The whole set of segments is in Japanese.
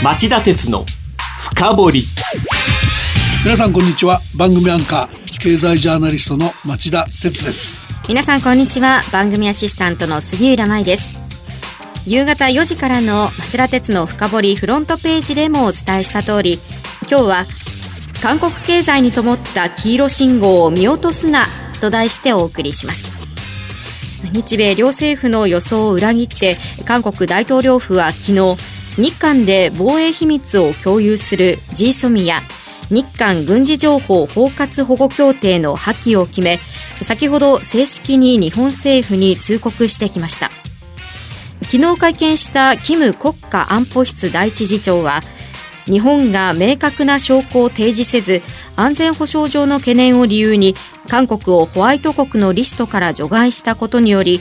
町田鉄の深掘り。皆さんこんにちは。番組アンカー経済ジャーナリストの町田鉄です。皆さんこんにちは。番組アシスタントの杉浦舞です。夕方4時からの町田鉄の深掘りフロントページでもお伝えした通り今日は韓国経済に灯った黄色信号を見落とすなと題してお送りします。日米両政府の予想を裏切って韓国大統領府は昨日日韓で防衛秘密を共有する GSOMI や日韓軍事情報包括保護協定の破棄を決め先ほど正式に日本政府に通告してきました。昨日会見したキム国家安保室第一次長は日本が明確な証拠を提示せず安全保障上の懸念を理由に韓国をホワイト国のリストから除外したことにより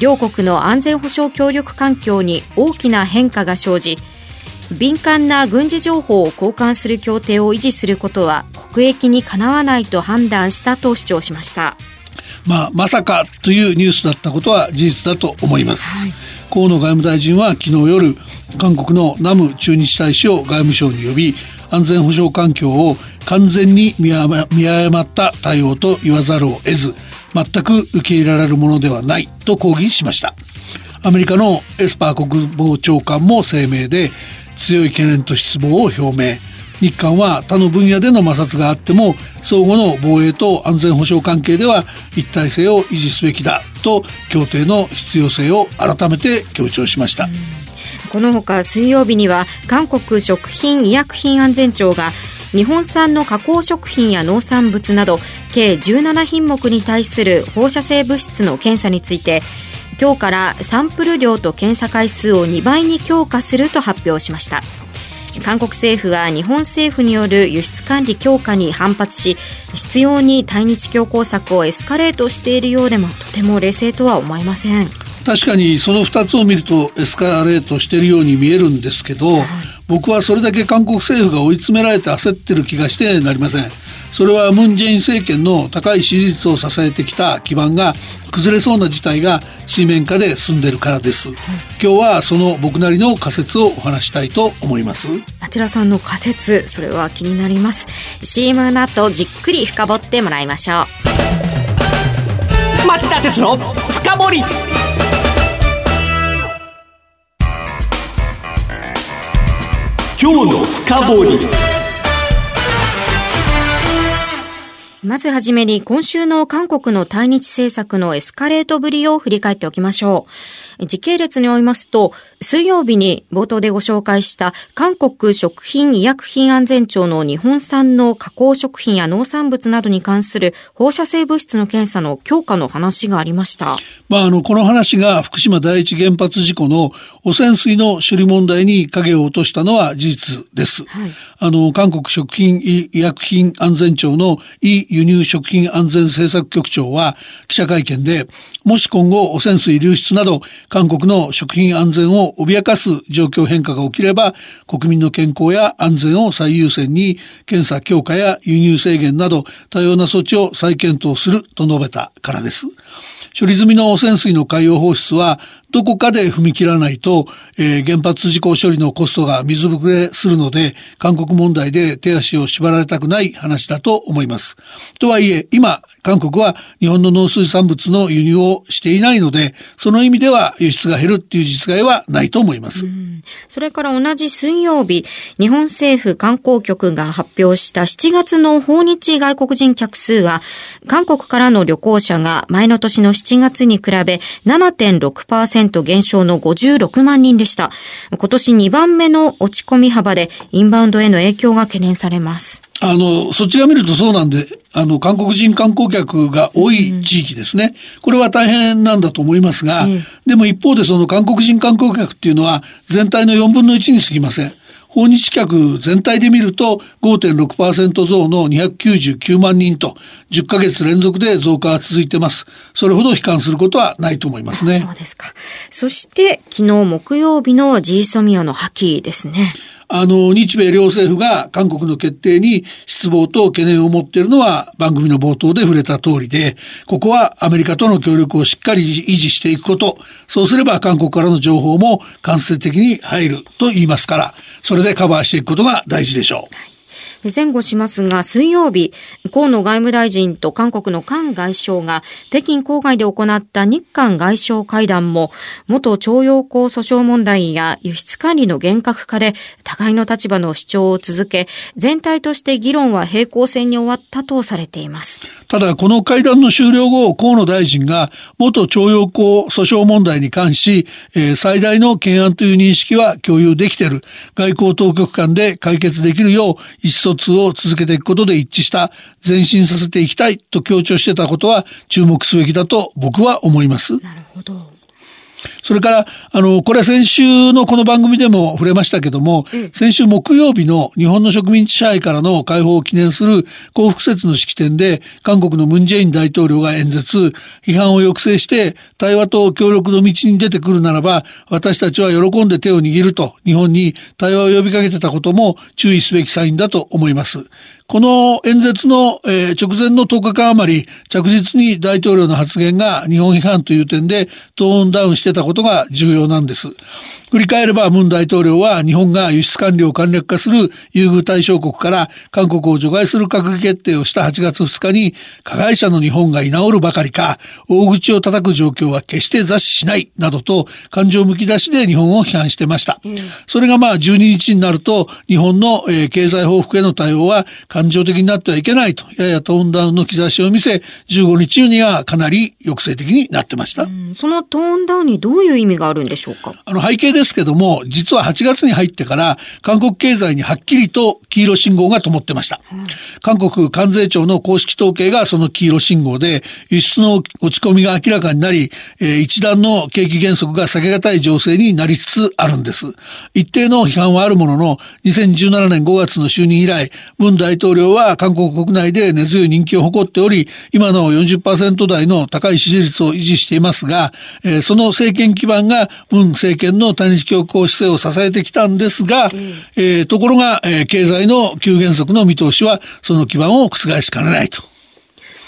両国の安全保障協力環境に大きな変化が生じ敏感な軍事情報を交換する協定を維持することは国益にかなわないと判断したと主張しました。まあ、まさかというニュースだったことは事実だと思います。はい、河野外務大臣は昨日夜韓国のナム駐日大使を外務省に呼び安全保障環境を完全に見誤った対応と言わざるを得ず全く受け入れられるものではないと抗議しました。アメリカのエスパー国防長官も声明で強い懸念と失望を表明。日韓は他の分野での摩擦があっても相互の防衛と安全保障関係では一体性を維持すべきだと協定の必要性を改めて強調しました。このほか水曜日には韓国食品医薬品安全庁が日本産の加工食品や農産物など計17品目に対する放射性物質の検査について今日からサンプル量と検査回数を2倍に強化すると発表しました。韓国政府は日本政府による輸出管理強化に反発し必要に対日強硬策をエスカレートしているようでもとても冷静とは思えません。確かにその2つを見るとエスカレートしているように見えるんですけど、はい、僕はそれだけ韓国政府が追い詰められて焦ってる気がしてなりません。それはムン・ジェイン政権の高い支持率を支えてきた基盤が崩れそうな事態が水面下で進んでるからです、はい、今日はその僕なりの仮説をお話したいと思います。あちらさんの仮説それは気になります。CM の後じっくり深掘ってもらいましょう。町田鉄の深掘今日の深掘り。まずはじめに今週の韓国の対日政策のエスカレートぶりを振り返っておきましょう。時系列に追いますと、水曜日に冒頭でご紹介した韓国食品医薬品安全庁の日本産の加工食品や農産物などに関する放射性物質の検査の強化の話がありました。まあ、あの、この話が福島第一原発事故の汚染水の処理問題に影を落としたのは事実です。はい、あの、韓国食品医薬品安全庁のイ輸入食品安全政策局長は記者会見で、もし今後汚染水流出など韓国の食品安全を脅かす状況変化が起きれば国民の健康や安全を最優先に検査強化や輸入制限など多様な措置を再検討すると述べたからです。処理済みの汚染水の海洋放出はどこかで踏み切らないと、えー、原発事故処理のコストが水ぶくれするので、韓国問題で手足を縛られたくない話だと思います。とはいえ、今、韓国は日本の農水産物の輸入をしていないので、その意味では輸出が減るっていう実害はないと思います。それから同じ水曜日、日本政府観光局が発表した7月の訪日外国人客数は、韓国からの旅行者が前の年の7月に比べ7.6% 10%減少の56万人でした。今年2番目の落ち込み幅でインバウンドへの影響が懸念されます。あの、そっちが見るとそうなんで、あの、韓国人観光客が多い地域ですね。うん、これは大変なんだと思いますが、うん、でも一方でその韓国人観光客っていうのは全体の4分の1に過ぎません。訪日客全体で見ると5.6%増の299万人と10ヶ月連続で増加が続いてます。それほど悲観することはないと思いますね。そうですか。そして昨日木曜日の G ソミオの破棄ですね。あの、日米両政府が韓国の決定に失望と懸念を持っているのは番組の冒頭で触れた通りで、ここはアメリカとの協力をしっかり維持していくこと、そうすれば韓国からの情報も間接的に入ると言いますから、それでカバーしていくことが大事でしょう。前後しますが、水曜日、河野外務大臣と韓国の韓外相が北京郊外で行った日韓外相会談も、元徴用工訴訟問題や輸出管理の厳格化で互いの立場の主張を続け、全体として議論は平行線に終わったとされています。ただ、この会談の終了後、河野大臣が元徴用工訴訟問題に関し、えー、最大の懸案という認識は共有できている。外交当局間で解決できるよう意思共通を続けていくことで一致した前進させていきたいと強調してたことは注目すべきだと僕は思います。なるほど。それから、あの、これは先週のこの番組でも触れましたけども、うん、先週木曜日の日本の植民地支配からの解放を記念する幸福節の式典で、韓国のムンジェイン大統領が演説、批判を抑制して対話と協力の道に出てくるならば、私たちは喜んで手を握ると日本に対話を呼びかけてたことも注意すべきサインだと思います。この演説の、えー、直前の10日間余り、着実に大統領の発言が日本批判という点でトーンダウンしてたことことが重要なんです。振り返れば、ムン大統領は日本が輸出管理を簡略化する優遇対象国から韓国を除外する閣議決定をした8月2日に、加害者の日本が居直るばかりか、大口を叩く状況は決して座視しない、などと感情むき出しで日本を批判してました。うん、それがまあ12日になると、日本の、え、経済報復への対応は感情的になってはいけないと、ややトーンダウンの兆しを見せ、15日にはかなり抑制的になってました。そのトーンダウンにどういう意味があるんでしょうか？あの背景ですけども、実は8月に入ってから、韓国経済にはっきりと黄色信号が灯ってました。うん、韓国関税庁の公式統計がその黄色信号で、輸出の落ち込みが明らかになり、えー、一段の景気減速が避けがたい情勢になりつつあるんです。一定の批判はあるものの、2017年5月の就任以来、文大統領は韓国国内で根強い人気を誇っており、今の40%台の高い支持率を維持していますが、えー、その政権基盤が文政権の対日強硬姿勢を支えてきたんですが、うん、えー、ところが、えー、経済の急減速の見通しはその基盤を覆しかねないと。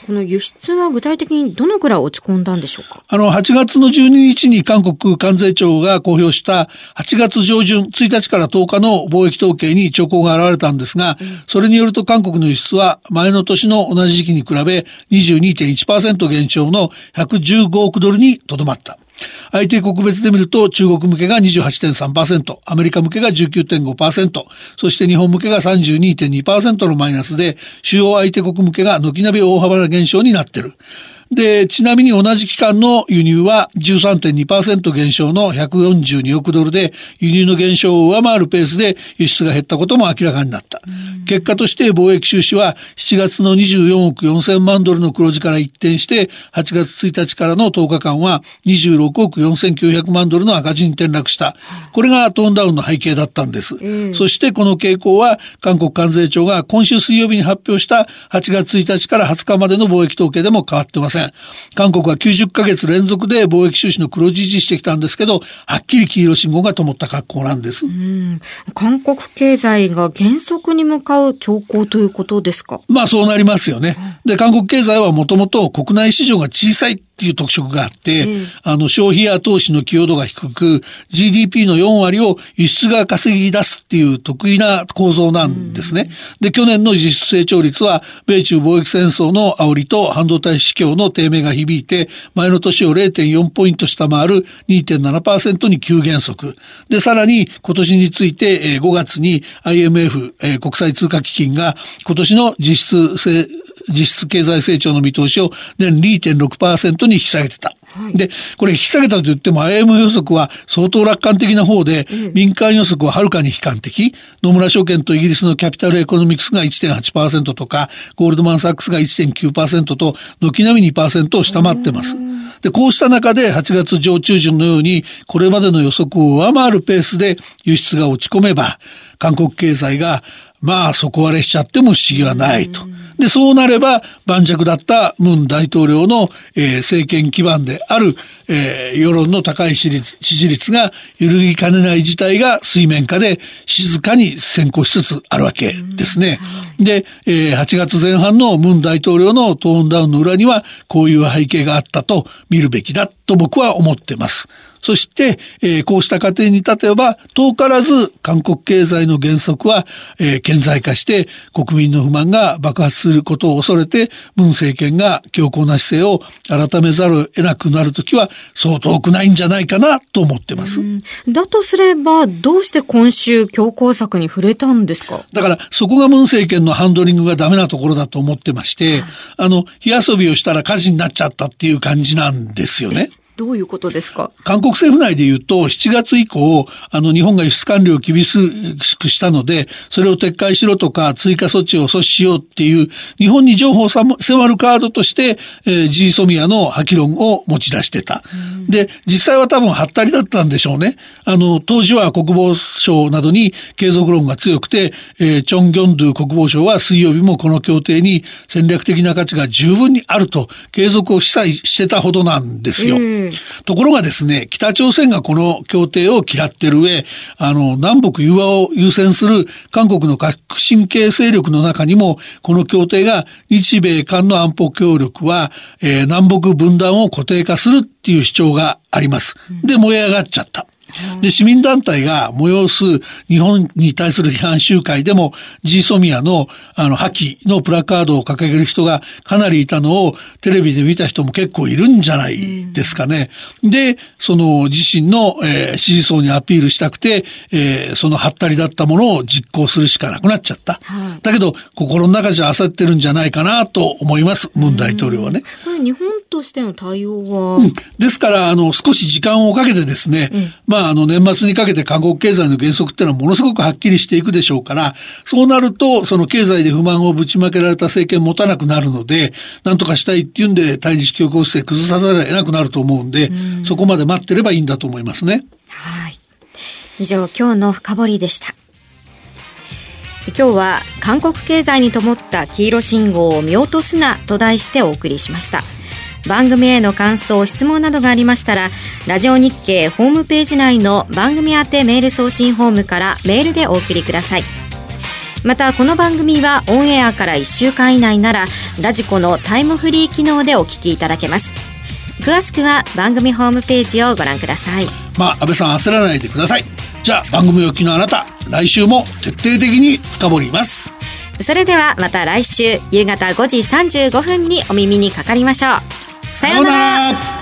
この輸出は具体的にどのくらい落ち込んだんでしょうか？あの、8月の12日に韓国関税庁が公表した8月上旬1日から10日の貿易統計に兆候が現れたんですが、それによると韓国の輸出は前の年の同じ時期に比べ22.1%減少の115億ドルにとどまった。IT 国別で見ると中国向けが28.3%、アメリカ向けが19.5%、そして日本向けが32.2%のマイナスで、主要相手国向けが軒並み大幅な減少になっている。で、ちなみに同じ期間の輸入は13.2%減少の142億ドルで、輸入の減少を上回るペースで輸出が減ったことも明らかになった。結果として貿易収支は7月の24億4000万ドルの黒字から一転して、8月1日からの10日間は26億4900万ドルの赤字に転落した。これがトーンダウンの背景だったんです。そしてこの傾向は韓国関税庁が今週水曜日に発表した8月1日から20日までの貿易統計でも変わってません。韓国は90ヶ月連続で貿易収支の黒字維持してきたんですけど、はっきり黄色信号が灯った格好なんです。韓国経済が減速に向かう兆候ということですか？まあそうなりますよね。で、韓国経済はもともと国内市場が小さいっていう特色があって、うん、あの、消費や投資の寄与度が低く、GDP の4割を輸出が稼ぎ出すっていう得意な構造なんですね。うん、で、去年の実質成長率は、米中貿易戦争の煽りと半導体市況の低迷が響いて、前の年を0.4ポイント下回る2.7%に急減速。で、さらに今年について、5月に IMF、国際通貨基金が今年の実質、実質経済成長の見通しを年2.6%に引き下げてた。はい、で、これ引き下げたと言っても IM 予測は相当楽観的な方で、うん、民間予測ははるかに悲観的。野村証券とイギリスのキャピタルエコノミクスが1.8%とか、ゴールドマンサックスが1.9%と、軒並み2%を下回ってます。で、こうした中で8月上中旬のように、これまでの予測を上回るペースで輸出が落ち込めば、韓国経済がまあ底割れしちゃっても不思議はないと。で、そうなれば盤石だったムン大統領の、えー、政権基盤である、えー、世論の高い支持率が揺るぎかねない事態が水面下で静かに先行しつつあるわけですね。で、えー、8月前半のムン大統領のトーンダウンの裏にはこういう背景があったと見るべきだと僕は思ってます。そして、えー、こうした過程に立てば、遠からず韓国経済の原則は、えー、顕在化して国民の不満が爆発することを恐れて、ムン政権が強硬な姿勢を改めざるを得なくなるときは、そう遠くないんじゃないかなと思ってます。だとすれば、どうして今週強硬策に触れたんですか？だから、そこがムン政権のハンドリングがダメなところだと思ってまして、あの、火遊びをしたら火事になっちゃったっていう感じなんですよね。どういうことですか？韓国政府内で言うと、7月以降、あの、日本が輸出管理を厳しくしたので、それを撤回しろとか、追加措置を阻止しようっていう、日本に情報を迫るカードとして、えー、G ソミアの破棄論を持ち出してた。で、実際は多分はったりだったんでしょうね。あの、当時は国防省などに継続論が強くて、えー、チョン・ギョンドゥ国防省は水曜日もこの協定に戦略的な価値が十分にあると、継続を示唆してたほどなんですよ。ところがですね、北朝鮮がこの協定を嫌ってる上、あの、南北融和を優先する韓国の革新系勢力の中にも、この協定が日米韓の安保協力は、えー、南北分断を固定化するっていう主張があります。で、燃え上がっちゃった。で、市民団体が催す日本に対する批判集会でも、ジーソミアの、あの、破棄のプラカードを掲げる人がかなりいたのをテレビで見た人も結構いるんじゃないですかね。で、その自身の、えー、支持層にアピールしたくて、えー、そのハったりだったものを実行するしかなくなっちゃった。だけど、心の中じゃ焦ってるんじゃないかなと思います、ムン大統領はね。これ日本としての対応は、うん、ですから、あの、少し時間をかけてですね、うん、まあ、あの、年末にかけて韓国経済の原則っていうのはものすごくはっきりしていくでしょうから、そうなると、その経済で不満をぶちまけられた政権持たなくなるので、なんとかしたいっていうんで、対日強硬姿勢崩さざるを得なくなると思うんで、うん、そこまで待ってればいいんだと思いますね。はい。以上、今日の深掘りでした。今日は韓国経済に灯った黄色信号を見落とすなと題してお送りしました。番組への感想質問などがありましたらラジオ日経ホームページ内の番組宛てメール送信フォームからメールでお送りください。またこの番組はオンエアから1週間以内ならラジコのタイムフリー機能でお聞きいただけます。詳しくは番組ホームページをご覧ください。まあ安倍さん焦らないでください。じゃあ番組お聞きのあなた来週も徹底的に深掘ります。それではまた来週夕方5時35分にお耳にかかりましょうさようなら。